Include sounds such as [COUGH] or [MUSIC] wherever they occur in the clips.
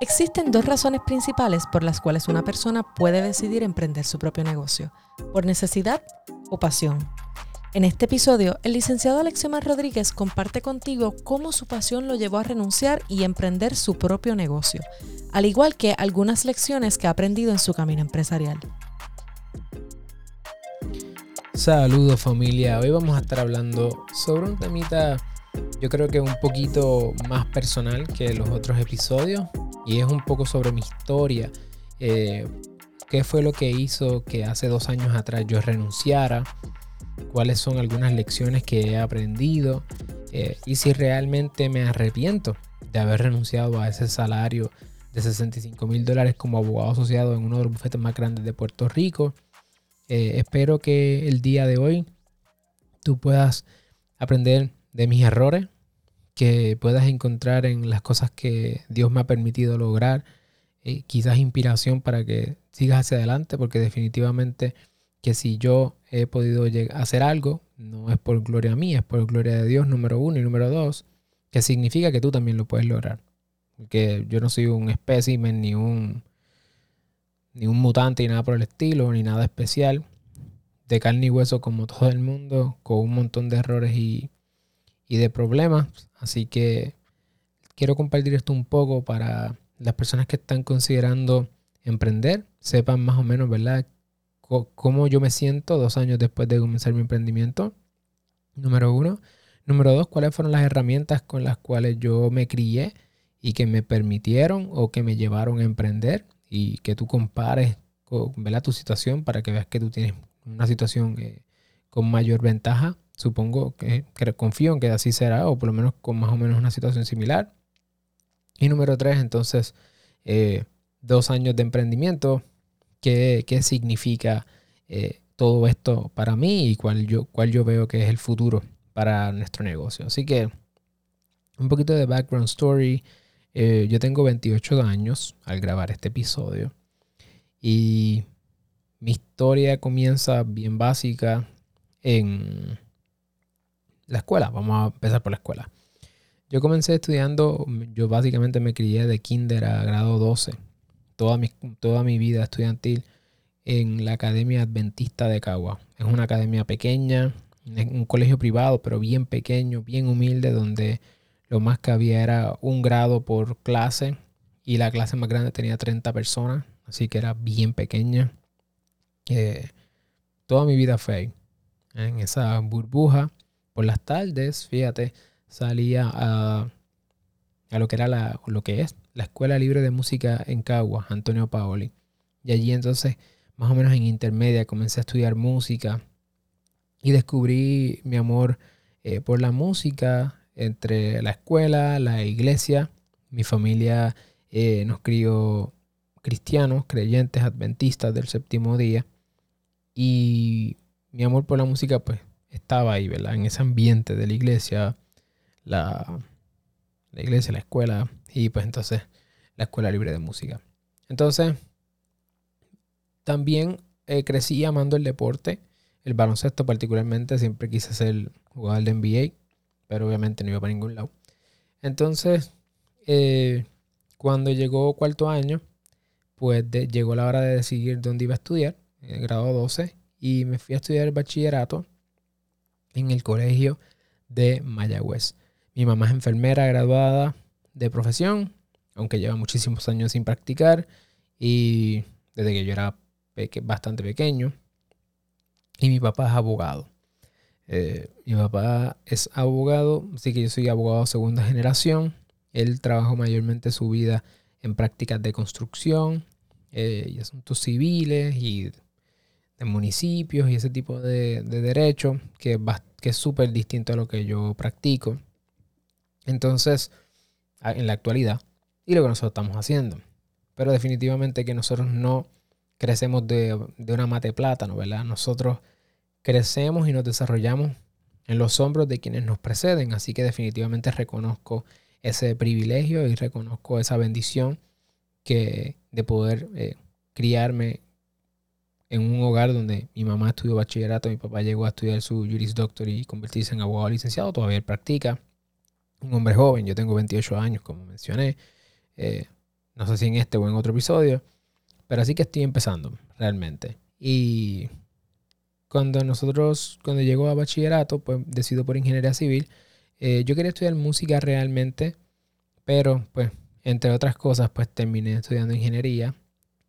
Existen dos razones principales por las cuales una persona puede decidir emprender su propio negocio, por necesidad o pasión. En este episodio, el licenciado Alexiomar Rodríguez comparte contigo cómo su pasión lo llevó a renunciar y emprender su propio negocio, al igual que algunas lecciones que ha aprendido en su camino empresarial. Saludos familia, hoy vamos a estar hablando sobre un temita yo creo que un poquito más personal que los otros episodios y es un poco sobre mi historia. Eh, ¿Qué fue lo que hizo que hace dos años atrás yo renunciara? ¿Cuáles son algunas lecciones que he aprendido? Eh, y si realmente me arrepiento de haber renunciado a ese salario de 65 mil dólares como abogado asociado en uno de los bufetes más grandes de Puerto Rico. Eh, espero que el día de hoy tú puedas aprender de mis errores, que puedas encontrar en las cosas que Dios me ha permitido lograr, eh, quizás inspiración para que sigas hacia adelante, porque definitivamente que si yo he podido hacer algo, no es por gloria mía, es por gloria de Dios, número uno, y número dos, que significa que tú también lo puedes lograr. Que yo no soy un espécimen, ni un, ni un mutante, ni nada por el estilo, ni nada especial, de carne y hueso como todo el mundo, con un montón de errores y, y de problemas. Así que quiero compartir esto un poco para las personas que están considerando emprender, sepan más o menos, ¿verdad? cómo yo me siento dos años después de comenzar mi emprendimiento. Número uno. Número dos, cuáles fueron las herramientas con las cuales yo me crié y que me permitieron o que me llevaron a emprender y que tú compares con, ¿verdad? tu situación para que veas que tú tienes una situación eh, con mayor ventaja Supongo que, confío en que así será, o por lo menos con más o menos una situación similar. Y número tres, entonces, eh, dos años de emprendimiento. ¿Qué, significa eh, todo esto para mí y cuál yo, cuál yo veo que es el futuro para nuestro negocio? Así que, un poquito de background story. Eh, yo tengo 28 años al grabar este episodio. Y mi historia comienza bien básica en la escuela, vamos a empezar por la escuela. Yo comencé estudiando, yo básicamente me crié de kinder a grado 12, toda mi, toda mi vida estudiantil en la Academia Adventista de Cagua. Es una academia pequeña, un colegio privado, pero bien pequeño, bien humilde, donde lo más que había era un grado por clase y la clase más grande tenía 30 personas, así que era bien pequeña. Eh, toda mi vida fue en esa burbuja por las tardes, fíjate, salía a, a lo que era la, lo que es la Escuela Libre de Música en Cagua, Antonio Paoli. Y allí entonces, más o menos en intermedia, comencé a estudiar música y descubrí mi amor eh, por la música entre la escuela, la iglesia. Mi familia eh, nos crió cristianos, creyentes, adventistas del séptimo día. Y mi amor por la música, pues estaba ahí, ¿verdad? En ese ambiente de la iglesia, la, iglesia, la escuela y pues entonces la escuela libre de música. Entonces, también eh, crecí amando el deporte, el baloncesto particularmente, siempre quise ser jugador de NBA, pero obviamente no iba para ningún lado. Entonces, eh, cuando llegó cuarto año, pues llegó la hora de decidir dónde iba a estudiar, en grado 12, y me fui a estudiar el bachillerato en el colegio de Mayagüez. Mi mamá es enfermera graduada de profesión, aunque lleva muchísimos años sin practicar y desde que yo era bastante pequeño. Y mi papá es abogado. Eh, mi papá es abogado, así que yo soy abogado segunda generación. Él trabajó mayormente su vida en prácticas de construcción eh, y asuntos civiles y de municipios y ese tipo de, de derecho que, que es súper distinto a lo que yo practico. Entonces, en la actualidad, y lo que nosotros estamos haciendo. Pero definitivamente que nosotros no crecemos de, de una mate plátano, ¿verdad? Nosotros crecemos y nos desarrollamos en los hombros de quienes nos preceden. Así que definitivamente reconozco ese privilegio y reconozco esa bendición que de poder eh, criarme en un hogar donde mi mamá estudió bachillerato, mi papá llegó a estudiar su Juris Doctor y convertirse en abogado licenciado, todavía él practica. Un hombre joven, yo tengo 28 años, como mencioné. Eh, No sé si en este o en otro episodio. Pero así que estoy empezando, realmente. Y cuando nosotros, cuando llego a bachillerato, pues decido por ingeniería civil. Eh, yo quería estudiar música realmente, pero pues, entre otras cosas, pues terminé estudiando ingeniería.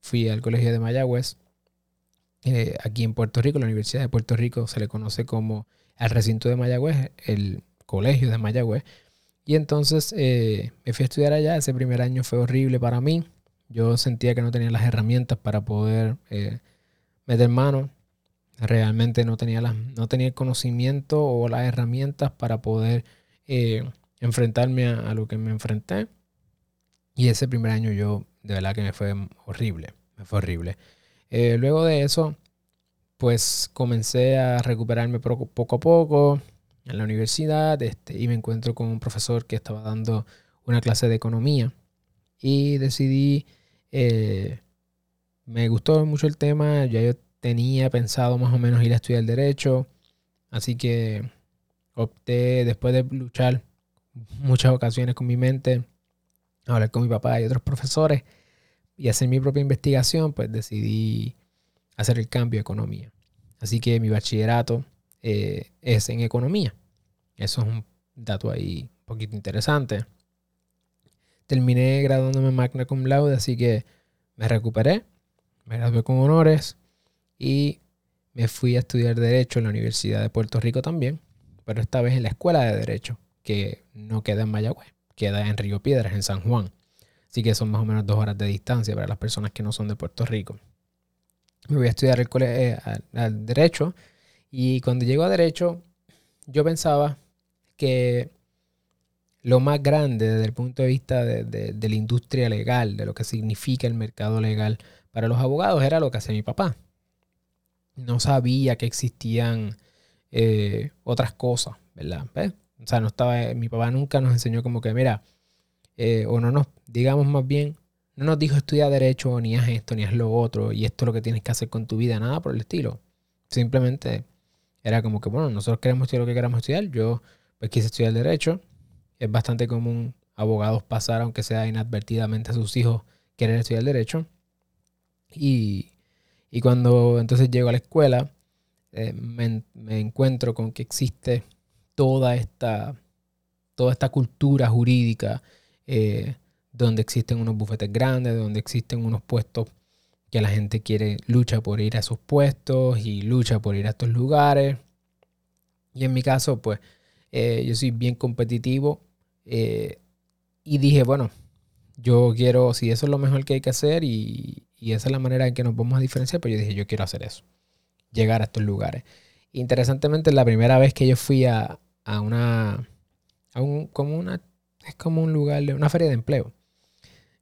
Fui al colegio de Mayagüez. Eh, aquí en Puerto Rico, la Universidad de Puerto Rico se le conoce como el recinto de Mayagüez, el colegio de Mayagüez. Y entonces eh, me fui a estudiar allá. Ese primer año fue horrible para mí. Yo sentía que no tenía las herramientas para poder eh, meter mano. Realmente no tenía, las, no tenía el conocimiento o las herramientas para poder enfrentarme a, lo que me enfrenté. Y ese primer año yo, de verdad que me fue horrible. Me fue horrible. Luego de eso, pues comencé a recuperarme poco a poco en la universidad este, y me encuentro con un profesor que estaba dando una clase de economía. Y decidí, eh, me gustó mucho el tema, ya yo tenía pensado más o menos ir a estudiar derecho, así que opté después de luchar muchas ocasiones con mi mente, hablar con mi papá y otros profesores y hacer mi propia investigación, pues decidí hacer el cambio de economía. Así que mi bachillerato eh, es en economía. Eso es un dato ahí un poquito interesante. Terminé graduándome magna cum laude, así que me recuperé, me gradué con honores y me fui a estudiar Derecho en la Universidad de Puerto Rico también, pero esta vez en la Escuela de Derecho, que no queda en Mayagüez, queda en Río Piedras, en San Juan. Así que son más o menos dos horas de distancia para las personas que no son de Puerto Rico. Me voy a estudiar el eh, al Derecho y cuando llego a Derecho, yo pensaba que lo más grande desde el punto de vista de, la industria legal, de lo que significa el mercado legal para los abogados, era lo que hacía mi papá. No sabía que existían eh, otras cosas, ¿verdad? O sea, no estaba, mi papá nunca nos enseñó como que, mira, eh, o no nos, digamos más bien, no nos dijo estudia derecho, ni haz esto, ni haz lo otro, y esto es lo que tienes que hacer con tu vida, nada por el estilo. Simplemente era como que, bueno, nosotros queremos estudiar lo que queramos estudiar, yo pues quise estudiar derecho. Es bastante común abogados pasar, aunque sea inadvertidamente, a sus hijos querer estudiar derecho. Y, cuando entonces llego a la escuela, eh, me, encuentro con que existe toda esta, toda esta cultura jurídica eh, donde existen unos bufetes grandes, donde existen unos puestos que la gente quiere, lucha por ir a esos puestos y lucha por ir a estos lugares. Y en mi caso, pues eh, yo soy bien competitivo. Eh, y dije, bueno, yo quiero, si eso es lo mejor que hay que hacer y, esa es la manera en que nos vamos a diferenciar, pues yo dije, yo quiero hacer eso. Llegar a estos lugares. Interesantemente, la primera vez que yo fui a, una, a un, como una, es como un lugar, de una feria de empleo.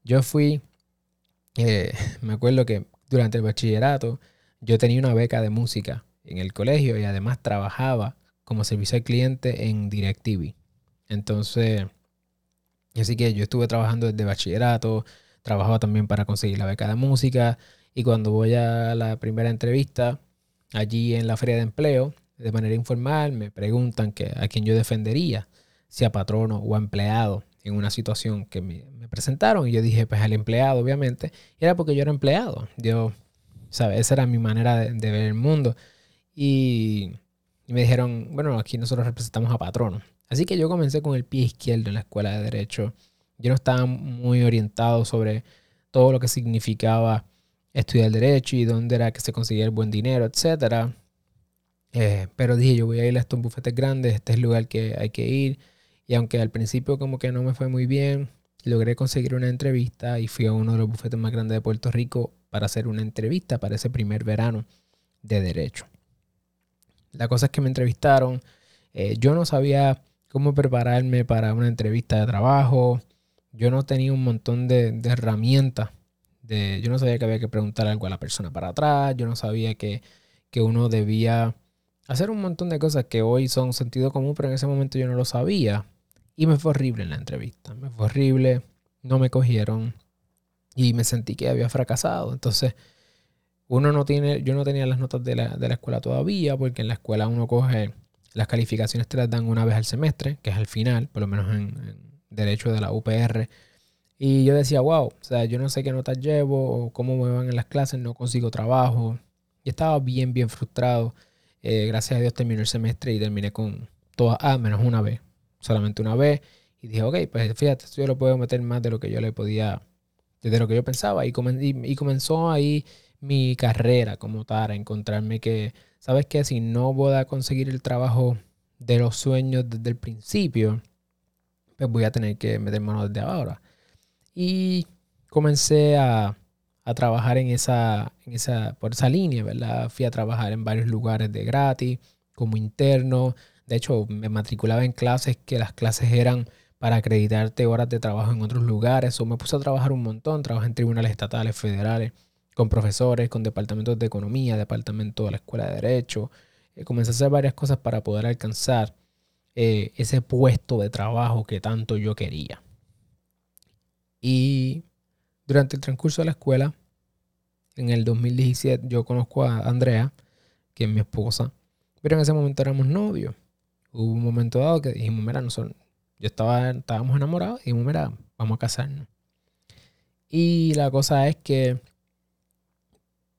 Yo fui, eh, [LAUGHS] me acuerdo que durante el bachillerato yo tenía una beca de música en el colegio y además trabajaba como servicio al cliente en DirecTV. Entonces, así que yo estuve trabajando desde bachillerato, trabajaba también para conseguir la beca de música y cuando voy a la primera entrevista allí en la feria de empleo, de manera informal, me preguntan que, a quién yo defendería, si a patrono o empleado en una situación que me, presentaron y yo dije pues al empleado obviamente era porque yo era empleado yo sabes esa era mi manera de ver el mundo y me dijeron, bueno, aquí nosotros representamos a patronos. Así que yo comencé con el pie izquierdo en la escuela de derecho. Yo no estaba muy orientado sobre todo lo que significaba estudiar derecho y dónde era que se conseguía el buen dinero, etc. Eh, pero dije, yo voy a ir a estos bufetes grandes, este es el lugar que hay que ir. Y aunque al principio como que no me fue muy bien, logré conseguir una entrevista y fui a uno de los bufetes más grandes de Puerto Rico para hacer una entrevista para ese primer verano de derecho. La cosa es que me entrevistaron. Eh, yo no sabía cómo prepararme para una entrevista de trabajo. Yo no tenía un montón de, herramientas. De, yo no sabía que había que preguntar algo a la persona para atrás. Yo no sabía que, que uno debía hacer un montón de cosas que hoy son sentido común, pero en ese momento yo no lo sabía. Y me fue horrible en la entrevista. Me fue horrible. No me cogieron. Y me sentí que había fracasado. Entonces uno no tiene, yo no tenía las notas de la, escuela todavía, porque en la escuela uno coge las calificaciones te las dan una vez al semestre, que es al final, por lo menos en, derecho de la UPR. Y yo decía, wow, o sea, yo no sé qué notas llevo o cómo me van en las clases, no consigo trabajo. Y estaba bien, bien frustrado. Eh, gracias a Dios terminé el semestre y terminé con todas A menos una vez. Solamente una vez. Y dije, ok, pues fíjate, yo lo puedo meter más de lo que yo le podía, de lo que yo pensaba. Y, y, comenzó ahí mi carrera como tal, a encontrarme que, ¿sabes qué? Si no voy a conseguir el trabajo de los sueños desde el principio, pues voy a tener que meter mano desde ahora. Y comencé a, a trabajar en esa, en esa, por esa línea, ¿verdad? Fui a trabajar en varios lugares de gratis, como interno. De hecho, me matriculaba en clases que las clases eran para acreditarte horas de trabajo en otros lugares. O me puse a trabajar un montón. Trabajé en tribunales estatales, federales, con profesores, con departamentos de economía, departamento de la escuela de derecho. Eh, comencé a hacer varias cosas para poder alcanzar eh, ese puesto de trabajo que tanto yo quería. Y durante el transcurso de la escuela, en el 2017, yo conozco a Andrea, que es mi esposa, pero en ese momento éramos novios. Hubo un momento dado que dijimos, mira, nosotros, yo estaba, estábamos enamorados y dijimos, mira, vamos a casarnos. Y la cosa es que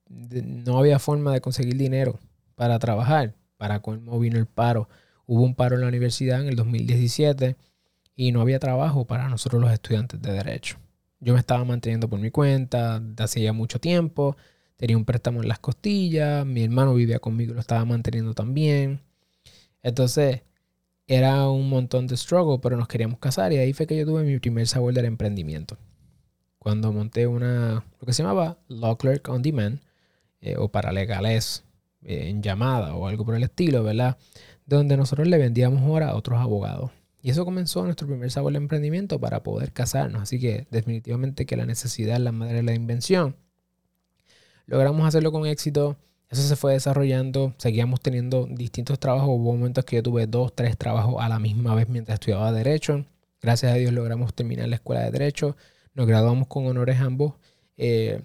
no había forma de conseguir dinero para trabajar. Para cómo vino el paro. Hubo un paro en la universidad en el 2017 y no había trabajo para nosotros los estudiantes de derecho. Yo me estaba manteniendo por mi cuenta de hacía mucho tiempo, tenía un préstamo en las costillas, mi hermano vivía conmigo y lo estaba manteniendo también. Entonces, era un montón de struggle, pero nos queríamos casar y ahí fue que yo tuve mi primer sabor del emprendimiento. Cuando monté una, lo que se llamaba Law Clerk on Demand, eh, o para legales eh, en llamada o algo por el estilo, ¿verdad? Donde nosotros le vendíamos hora a otros abogados. Y eso comenzó nuestro primer sabor de emprendimiento para poder casarnos. Así que definitivamente que la necesidad es la madre de la invención. Logramos hacerlo con éxito. Eso se fue desarrollando. Seguíamos teniendo distintos trabajos. Hubo momentos que yo tuve dos, tres trabajos a la misma vez mientras estudiaba Derecho. Gracias a Dios logramos terminar la escuela de Derecho. Nos graduamos con honores ambos. Eh,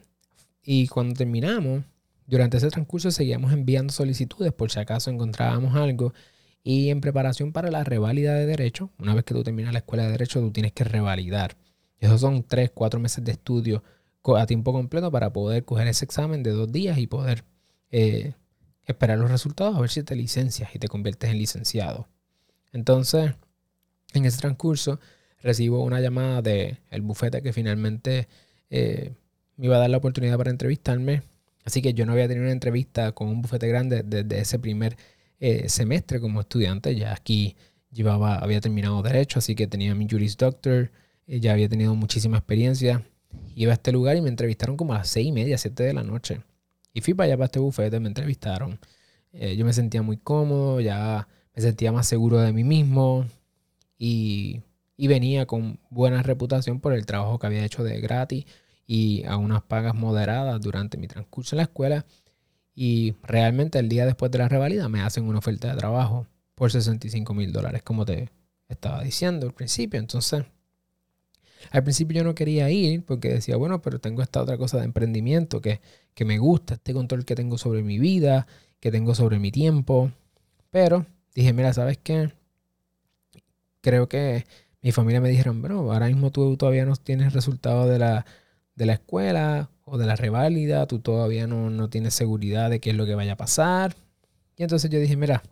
y cuando terminamos, durante ese transcurso seguíamos enviando solicitudes por si acaso encontrábamos algo y en preparación para la reválida de derecho, una vez que tú terminas la escuela de derecho, tú tienes que revalidar. Esos son tres, cuatro meses de estudio a tiempo completo para poder coger ese examen de dos días y poder eh, esperar los resultados a ver si te licencias y te conviertes en licenciado. Entonces, en ese transcurso, recibo una llamada del el bufete que finalmente eh, me iba a dar la oportunidad para entrevistarme. Así que yo no había tenido una entrevista con un bufete grande desde ese primer eh, semestre como estudiante. Ya aquí llevaba, había terminado derecho, así que tenía mi Juris Doctor, eh, ya había tenido muchísima experiencia. Iba a este lugar y me entrevistaron como a las seis y media, siete de la noche. Y fui para allá, para este bufete, me entrevistaron. Eh, yo me sentía muy cómodo, ya me sentía más seguro de mí mismo y, y venía con buena reputación por el trabajo que había hecho de gratis y a unas pagas moderadas durante mi transcurso en la escuela y realmente el día después de la revalida me hacen una oferta de trabajo por 65 mil dólares, como te estaba diciendo al principio. Entonces, al principio yo no quería ir porque decía, bueno, pero tengo esta otra cosa de emprendimiento que, que me gusta, este control que tengo sobre mi vida, que tengo sobre mi tiempo. Pero dije, mira, ¿sabes qué? Creo que mi familia me dijeron, bueno, ahora mismo tú todavía no tienes resultado de la, de la escuela, o de la reválida, tú todavía no, tienes seguridad de qué es lo que vaya a pasar. Y entonces yo dije, mira,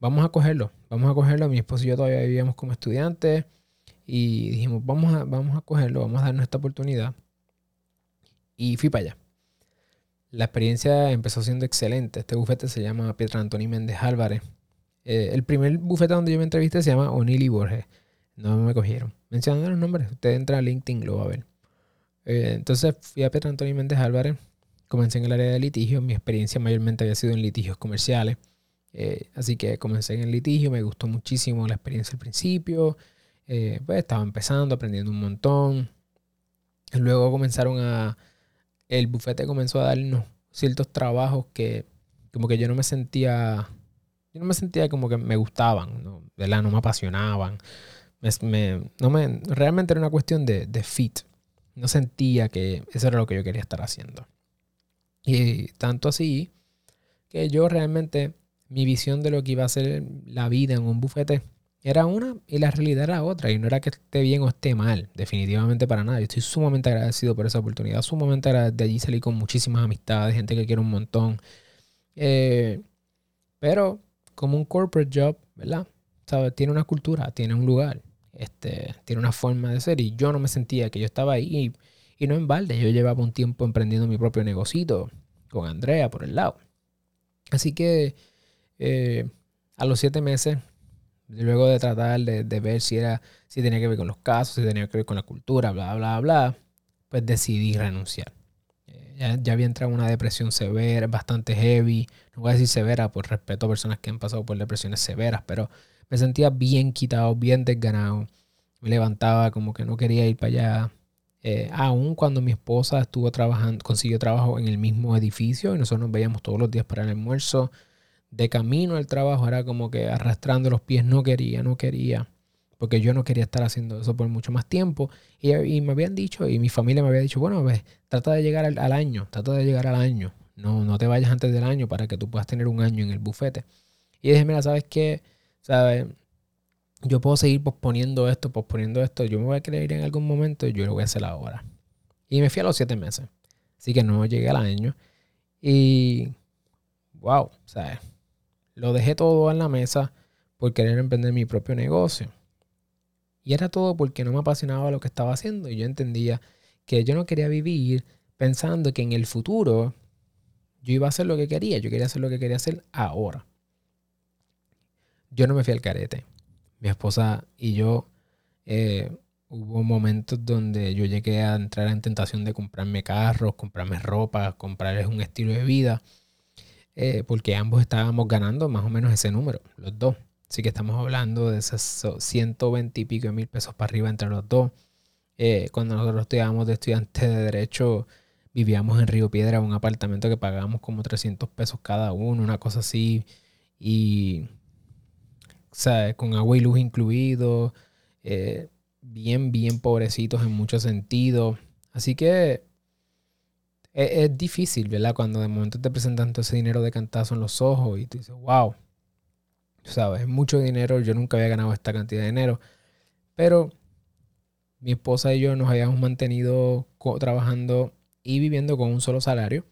vamos a cogerlo, vamos a cogerlo. Mi esposo y yo todavía vivíamos como estudiantes y dijimos, vamos a, vamos a cogerlo, vamos a darnos esta oportunidad. Y fui para allá. La experiencia empezó siendo excelente. Este bufete se llama Pietra Antonio Méndez Álvarez. Eh, el primer bufete donde yo me entrevisté se llama O'Neill Borges. No me cogieron. Mencionando los nombres, usted entra a LinkedIn, lo va a ver. Eh, entonces fui a Pedro Antonio Méndez Álvarez, comencé en el área de litigio, mi experiencia mayormente había sido en litigios comerciales, eh, así que comencé en el litigio, me gustó muchísimo la experiencia al principio, pues estaba empezando, aprendiendo un montón. Luego comenzaron a, el bufete comenzó a darnos ciertos trabajos que como que yo no me sentía, yo no me sentía como que me gustaban, ¿no? ¿verdad? No me apasionaban. no me, realmente era una cuestión de, de fit no sentía que eso era lo que yo quería estar haciendo. Y tanto así que yo realmente, mi visión de lo que iba a ser la vida en un bufete era una y la realidad era otra. Y no era que esté bien o esté mal, definitivamente para nada. Yo estoy sumamente agradecido por esa oportunidad, sumamente agradecido. De allí salí con muchísimas amistades, gente que quiero un montón. Eh, pero como un corporate job, ¿verdad? ¿Sabes? Tiene una cultura, tiene un lugar, este, tiene una forma de ser. Y yo no me sentía que yo estaba ahí y, no en balde. Yo llevaba un tiempo emprendiendo mi propio negocito con Andrea por el lado. Así que eh, a los siete meses Luego de tratar de, ver si era, si tenía que ver con los casos, si tenía que ver con la cultura, bla, bla, bla, pues decidí renunciar. Eh, ya, ya, había entrado en una depresión severa, bastante heavy. No voy a decir severa por respeto a personas que han pasado por depresiones severas, pero me sentía bien quitado, bien desganado. Me levantaba como que no quería ir para allá. Eh, aún cuando mi esposa estuvo trabajando, consiguió trabajo en el mismo edificio y nosotros nos veíamos todos los días para el almuerzo de camino al trabajo era como que arrastrando los pies, no quería, no quería, porque yo no quería estar haciendo eso por mucho más tiempo. Y, me habían dicho, y mi familia me había dicho, bueno, ves, trata de llegar al, año, trata de llegar al año, no, no te vayas antes del año para que tú puedas tener un año en el bufete. Y dije, mira, ¿sabes qué? ¿Sabes? Yo puedo seguir posponiendo esto, posponiendo esto, yo me voy a ir en algún momento yo lo voy a hacer ahora. Y me fui a los siete meses. Así que no llegué al año. Y, wow, ¿sabes? Lo dejé todo en la mesa por querer emprender mi propio negocio. Y era todo porque no me apasionaba lo que estaba haciendo. Y yo entendía que yo no quería vivir pensando que en el futuro yo iba a hacer lo que quería. Yo quería hacer lo que quería hacer ahora. Yo no me fui al carete. Mi esposa y yo eh, hubo momentos donde yo llegué a entrar en tentación de comprarme carros, comprarme ropa, comprarles un estilo de vida eh, porque ambos estábamos ganando más o menos ese número, los dos. Así que estamos hablando de esos 120 y pico mil pesos para arriba entre los dos. Eh, cuando nosotros estudiábamos de estudiantes de derecho, vivíamos en Río Piedra, un apartamento que pagábamos como 300 pesos cada uno, una cosa así. Y, con agua y luz incluido, eh, bien, bien pobrecitos en muchos sentidos. Así que es, difícil, ¿verdad? Cuando de momento te presentan todo ese dinero de cantazo en los ojos y tú dices, wow, sabes, es mucho dinero, yo nunca había ganado esta cantidad de dinero. Pero mi esposa y yo nos habíamos mantenido trabajando y viviendo con un solo salario.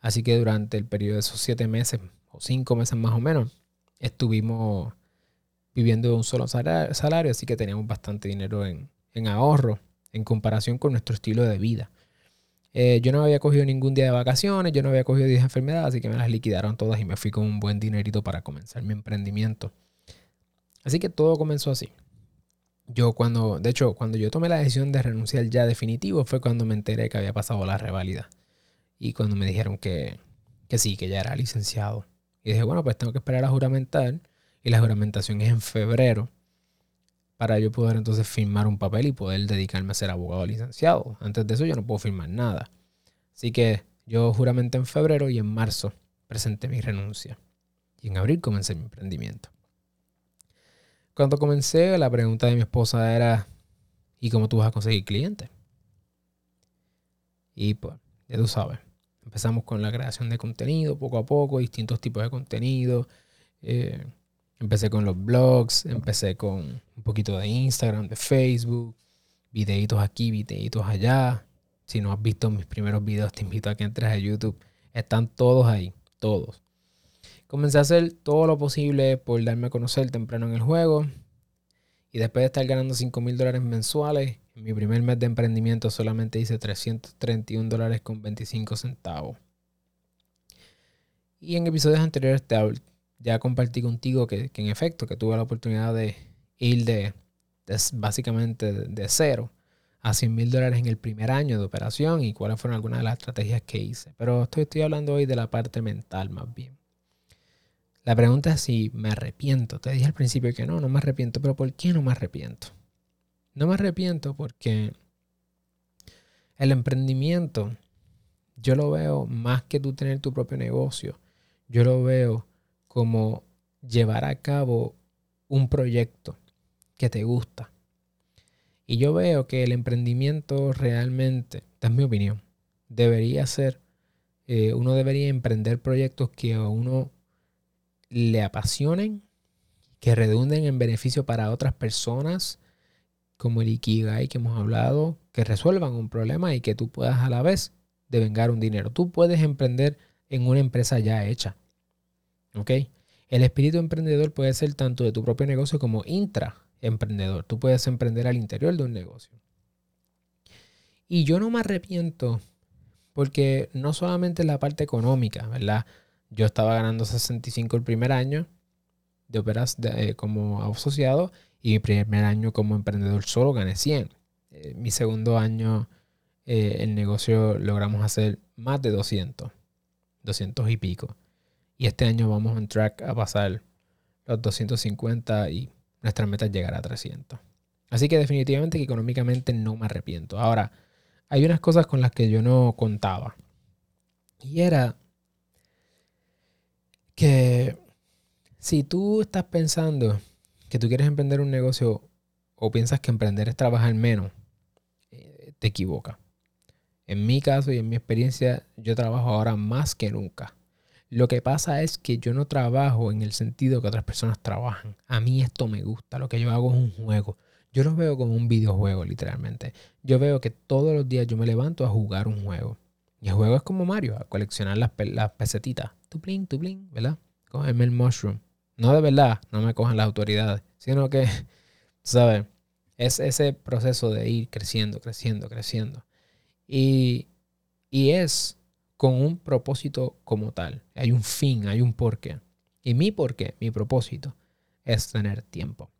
Así que durante el periodo de esos siete meses o cinco meses más o menos, estuvimos viviendo de un solo salario, así que teníamos bastante dinero en, en ahorro en comparación con nuestro estilo de vida. Eh, yo no había cogido ningún día de vacaciones, yo no había cogido días de así que me las liquidaron todas y me fui con un buen dinerito para comenzar mi emprendimiento. Así que todo comenzó así. Yo cuando, de hecho, cuando yo tomé la decisión de renunciar ya definitivo fue cuando me enteré que había pasado la revalida. Y cuando me dijeron que, que sí, que ya era licenciado. Y dije, bueno, pues tengo que esperar a juramentar. Y la juramentación es en febrero para yo poder entonces firmar un papel y poder dedicarme a ser abogado licenciado. Antes de eso yo no puedo firmar nada. Así que yo juramente en febrero y en marzo presenté mi renuncia. Y en abril comencé mi emprendimiento. Cuando comencé, la pregunta de mi esposa era, ¿y cómo tú vas a conseguir clientes? Y pues, ya tú sabes, empezamos con la creación de contenido poco a poco, distintos tipos de contenido. Eh, Empecé con los blogs, empecé con un poquito de Instagram, de Facebook, videitos aquí, videitos allá. Si no has visto mis primeros videos, te invito a que entres a YouTube. Están todos ahí, todos. Comencé a hacer todo lo posible por darme a conocer temprano en el juego. Y después de estar ganando 5 mil dólares mensuales, en mi primer mes de emprendimiento solamente hice 331 dólares con 25 centavos. Y en episodios anteriores te, ya compartí contigo que, en efecto, que tuve la oportunidad de ir de, básicamente de, cero a 100 mil dólares en el primer año de operación y cuáles fueron algunas de las estrategias que hice. Pero estoy, estoy hablando hoy de la parte mental más bien. La pregunta es si me arrepiento. Te dije al principio que no, no me arrepiento, pero ¿por qué no me arrepiento? No me arrepiento porque el emprendimiento, yo lo veo más que tú tener tu propio negocio. Yo lo veo como llevar a cabo un proyecto que te gusta. Y yo veo que el emprendimiento realmente, esta es mi opinión, debería ser, eh, uno debería emprender proyectos que a uno le apasionen, que redunden en beneficio para otras personas, como el Ikigai que hemos hablado, que resuelvan un problema y que tú puedas a la vez devengar un dinero. Tú puedes emprender en una empresa ya hecha. ¿Ok? El espíritu emprendedor puede ser tanto de tu propio negocio como intraemprendedor. Tú puedes emprender al interior de un negocio. Y yo no me arrepiento porque no solamente la parte económica, ¿verdad? Yo estaba ganando 65 el primer año de operas eh, como asociado y mi primer año como emprendedor solo gané 100. Eh, mi segundo año eh, el negocio logramos hacer más de 200, 200 y pico. Y este año vamos en track a pasar los 250 y nuestra meta es llegar a 300. Así que definitivamente que económicamente no me arrepiento. Ahora, hay unas cosas con las que yo no contaba. Y era que si tú estás pensando que tú quieres emprender un negocio o piensas que emprender es trabajar menos, eh, te equivoca. En mi caso y en mi experiencia, yo trabajo ahora más que nunca. Lo que pasa es que yo no trabajo en el sentido que otras personas trabajan. A mí esto me gusta, lo que yo hago es un juego. Yo lo veo como un videojuego, literalmente. Yo veo que todos los días yo me levanto a jugar un juego. Y el juego es como Mario, a coleccionar las, las pesetitas. Tu tu tuplín, ¿verdad? Cógeme el mushroom. No de verdad, no me cojan las autoridades, sino que, [LAUGHS] ¿sabes? Es ese proceso de ir creciendo, creciendo, creciendo. Y, y es con un propósito como tal. Hay un fin, hay un porqué. Y mi porqué, mi propósito, es tener tiempo.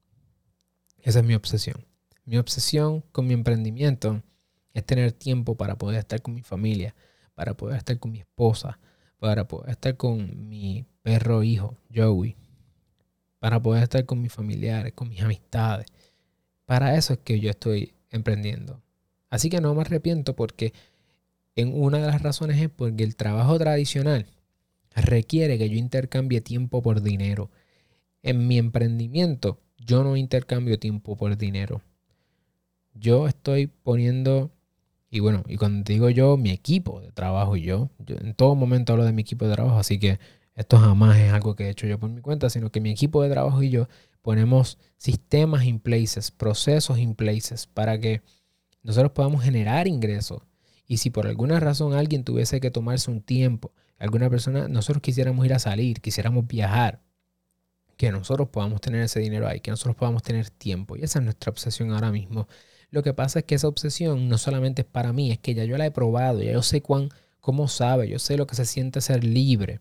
Esa es mi obsesión. Mi obsesión con mi emprendimiento es tener tiempo para poder estar con mi familia, para poder estar con mi esposa, para poder estar con mi perro hijo, Joey, para poder estar con mis familiares, con mis amistades. Para eso es que yo estoy emprendiendo. Así que no me arrepiento porque una de las razones es porque el trabajo tradicional requiere que yo intercambie tiempo por dinero. En mi emprendimiento yo no intercambio tiempo por dinero. Yo estoy poniendo, y bueno, y cuando digo yo, mi equipo de trabajo y yo, yo en todo momento hablo de mi equipo de trabajo, así que esto jamás es algo que he hecho yo por mi cuenta, sino que mi equipo de trabajo y yo ponemos sistemas in places, procesos in places para que nosotros podamos generar ingresos. Y si por alguna razón alguien tuviese que tomarse un tiempo, alguna persona, nosotros quisiéramos ir a salir, quisiéramos viajar, que nosotros podamos tener ese dinero ahí, que nosotros podamos tener tiempo. Y esa es nuestra obsesión ahora mismo. Lo que pasa es que esa obsesión no solamente es para mí, es que ya yo la he probado, ya yo sé cuán, cómo sabe, yo sé lo que se siente ser libre.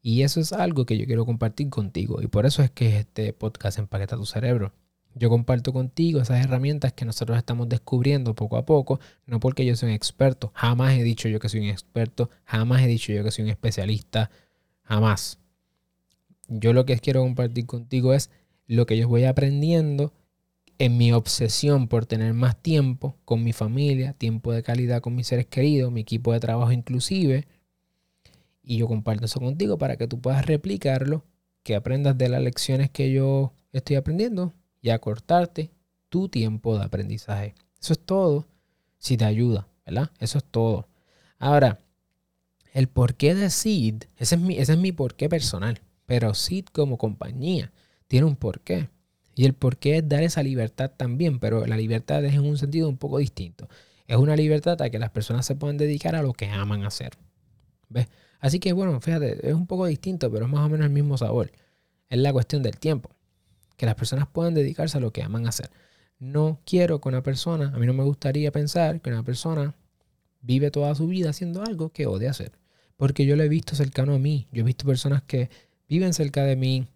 Y eso es algo que yo quiero compartir contigo. Y por eso es que este podcast empaqueta tu cerebro. Yo comparto contigo esas herramientas que nosotros estamos descubriendo poco a poco, no porque yo soy un experto, jamás he dicho yo que soy un experto, jamás he dicho yo que soy un especialista, jamás. Yo lo que quiero compartir contigo es lo que yo voy aprendiendo en mi obsesión por tener más tiempo con mi familia, tiempo de calidad con mis seres queridos, mi equipo de trabajo inclusive. Y yo comparto eso contigo para que tú puedas replicarlo, que aprendas de las lecciones que yo estoy aprendiendo y acortarte tu tiempo de aprendizaje. Eso es todo. Si te ayuda, ¿verdad? Eso es todo. Ahora, el porqué de Seed, ese es mi, ese es mi porqué personal. Pero Seed como compañía tiene un porqué. Y el porqué es dar esa libertad también, pero la libertad es en un sentido un poco distinto. Es una libertad a que las personas se puedan dedicar a lo que aman hacer. ¿Ves? Así que bueno, fíjate, es un poco distinto, pero es más o menos el mismo sabor. Es la cuestión del tiempo que las personas puedan dedicarse a lo que aman hacer. No quiero que una persona, a mí no me gustaría pensar que una persona vive toda su vida haciendo algo que odia hacer. Porque yo lo he visto cercano a mí. Yo he visto personas que viven cerca de mí,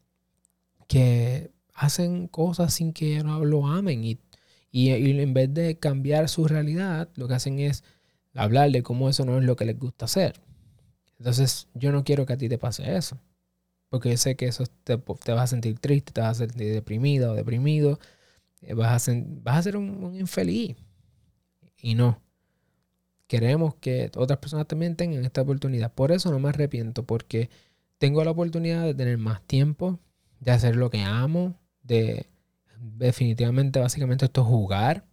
que hacen cosas sin que lo amen y, y, en vez de cambiar su realidad, lo que hacen es hablar de cómo eso no es lo que les gusta hacer. Entonces yo no quiero que a ti te pase eso. Porque sé que eso te, vas a sentir triste, te vas a sentir deprimido o deprimido, eh, vas a, vas a ser un, infeliz. Y no. Queremos que otras personas también tengan esta oportunidad. Por eso no me arrepiento, porque tengo la oportunidad de tener más tiempo, de hacer lo que amo, de definitivamente, básicamente esto es jugar.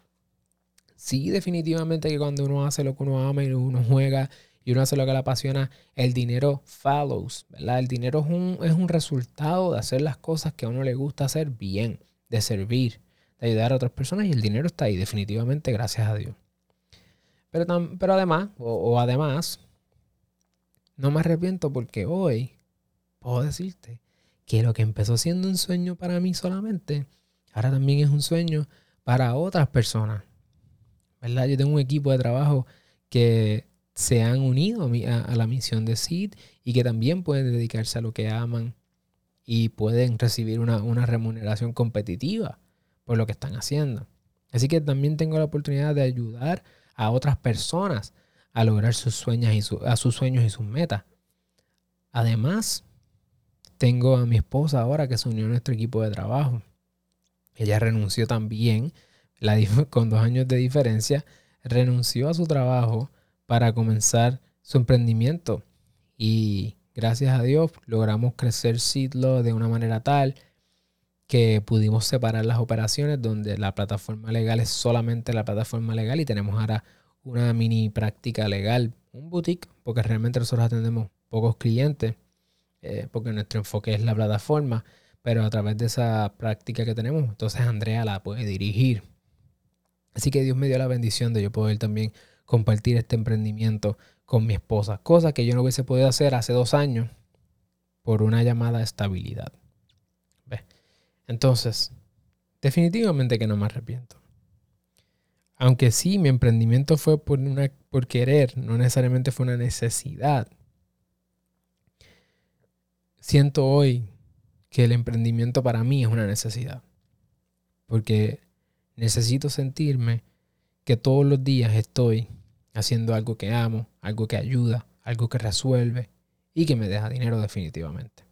Sí, definitivamente que cuando uno hace lo que uno ama y uno juega y uno hace lo que le apasiona, el dinero follows, ¿verdad? El dinero es un, es un resultado de hacer las cosas que a uno le gusta hacer bien, de servir, de ayudar a otras personas y el dinero está ahí definitivamente gracias a Dios. Pero, pero además, o además, no me arrepiento porque hoy puedo decirte que lo que empezó siendo un sueño para mí solamente, ahora también es un sueño para otras personas. ¿Verdad? Yo tengo un equipo de trabajo que se han unido a, la misión de SID y que también pueden dedicarse a lo que aman y pueden recibir una, remuneración competitiva por lo que están haciendo. Así que también tengo la oportunidad de ayudar a otras personas a lograr sus sueños y, a sus sueños y sus metas. Además, tengo a mi esposa ahora que se unió a nuestro equipo de trabajo. Ella renunció también, [LAUGHS] con dos años de diferencia, renunció a su trabajo para comenzar su emprendimiento. Y gracias a Dios logramos crecer Sidlo de una manera tal que pudimos separar las operaciones donde la plataforma legal es solamente la plataforma legal y tenemos ahora una mini práctica legal, un boutique, porque realmente nosotros atendemos pocos clientes, eh, porque nuestro enfoque es la plataforma, pero a través de esa práctica que tenemos, entonces Andrea la puede dirigir. Así que Dios me dio la bendición de yo poder también compartir este emprendimiento con mi esposa, cosa que yo no hubiese podido hacer hace dos años por una llamada estabilidad. Entonces, definitivamente que no me arrepiento. Aunque sí, mi emprendimiento fue por, una, por querer, no necesariamente fue una necesidad. Siento hoy que el emprendimiento para mí es una necesidad. Porque necesito sentirme que todos los días estoy haciendo algo que amo, algo que ayuda, algo que resuelve y que me deja dinero definitivamente.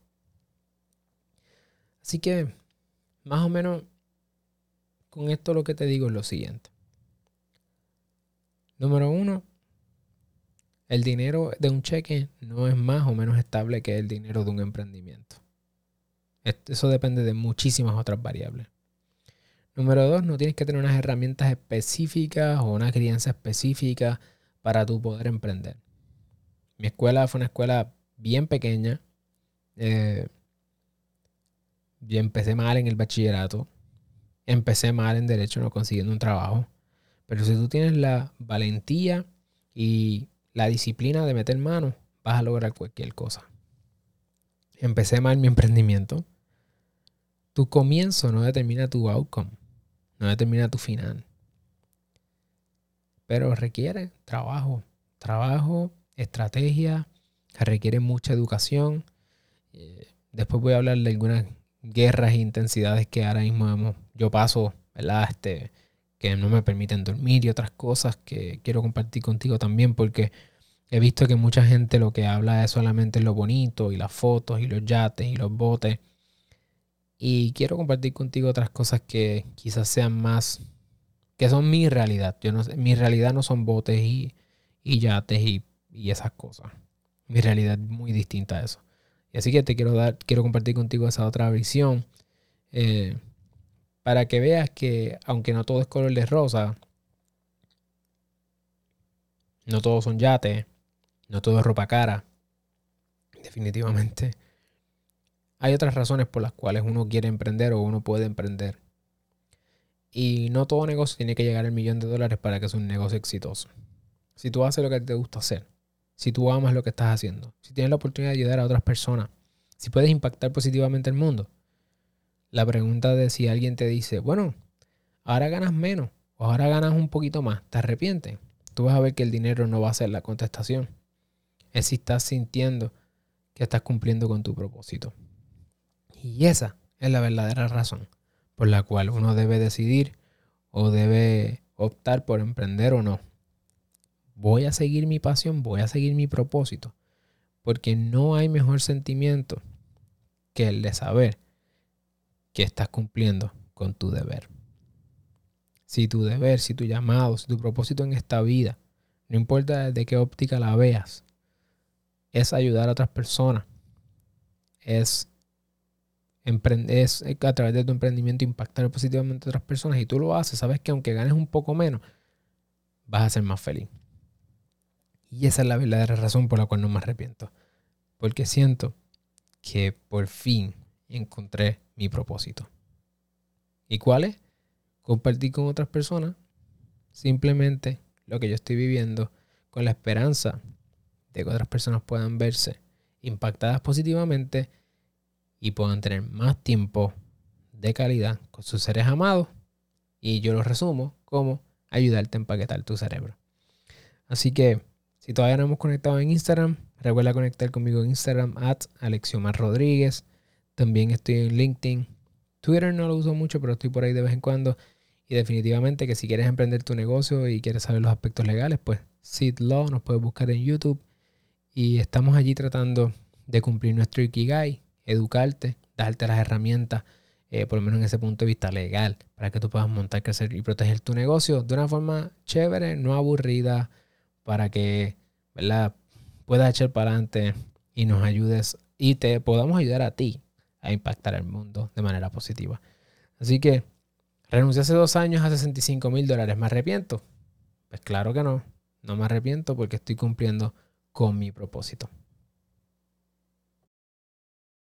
Así que, más o menos, con esto lo que te digo es lo siguiente. Número uno, el dinero de un cheque no es más o menos estable que el dinero de un emprendimiento. Eso depende de muchísimas otras variables. Número dos, no tienes que tener unas herramientas específicas o una crianza específica para tu poder emprender. Mi escuela fue una escuela bien pequeña. Eh, yo empecé mal en el bachillerato. Empecé mal en derecho, no consiguiendo un trabajo. Pero si tú tienes la valentía y la disciplina de meter mano, vas a lograr cualquier cosa. Empecé mal mi emprendimiento. Tu comienzo no determina tu outcome, no determina tu final. Pero requiere trabajo, trabajo, estrategia, requiere mucha educación. Eh, después voy a hablar de algunas guerras e intensidades que ahora mismo yo paso, ¿verdad? Este, que no me permiten dormir y otras cosas que quiero compartir contigo también porque he visto que mucha gente lo que habla es solamente lo bonito y las fotos y los yates y los botes. Y quiero compartir contigo otras cosas que quizás sean más, que son mi realidad. Yo no, mi realidad no son botes y, yates y, esas cosas. Mi realidad es muy distinta a eso. Y así que te quiero dar, quiero compartir contigo esa otra visión. Eh, para que veas que aunque no todo es color de rosa, no todos son yates, no todo es ropa cara, definitivamente. Hay otras razones por las cuales uno quiere emprender o uno puede emprender. Y no todo negocio tiene que llegar al millón de dólares para que sea un negocio exitoso. Si tú haces lo que te gusta hacer, si tú amas lo que estás haciendo, si tienes la oportunidad de ayudar a otras personas, si puedes impactar positivamente el mundo, la pregunta de si alguien te dice, bueno, ahora ganas menos o ahora ganas un poquito más, ¿te arrepientes? Tú vas a ver que el dinero no va a ser la contestación. Es si estás sintiendo que estás cumpliendo con tu propósito. Y esa es la verdadera razón por la cual uno debe decidir o debe optar por emprender o no. Voy a seguir mi pasión, voy a seguir mi propósito, porque no hay mejor sentimiento que el de saber que estás cumpliendo con tu deber. Si tu deber, si tu llamado, si tu propósito en esta vida, no importa desde qué óptica la veas, es ayudar a otras personas, es, es a través de tu emprendimiento impactar positivamente a otras personas y tú lo haces, sabes que aunque ganes un poco menos, vas a ser más feliz. Y esa es la verdadera razón por la cual no me arrepiento. Porque siento que por fin encontré mi propósito. ¿Y cuál es? Compartir con otras personas simplemente lo que yo estoy viviendo con la esperanza de que otras personas puedan verse impactadas positivamente y puedan tener más tiempo de calidad con sus seres amados. Y yo lo resumo como ayudarte a empaquetar tu cerebro. Así que si todavía no hemos conectado en Instagram, recuerda conectar conmigo en Instagram at Alexiomar Rodríguez. También estoy en LinkedIn. Twitter no lo uso mucho, pero estoy por ahí de vez en cuando. Y definitivamente que si quieres emprender tu negocio y quieres saber los aspectos legales, pues Sid Law nos puedes buscar en YouTube. Y estamos allí tratando de cumplir nuestro Ikigai, educarte, darte las herramientas, eh, por lo menos en ese punto de vista legal, para que tú puedas montar, crecer y proteger tu negocio de una forma chévere, no aburrida, para que ¿verdad? puedas echar para adelante y nos ayudes y te podamos ayudar a ti a impactar el mundo de manera positiva. Así que, renuncié hace dos años a 65 mil dólares. ¿Me arrepiento? Pues claro que no. No me arrepiento porque estoy cumpliendo con mi propósito.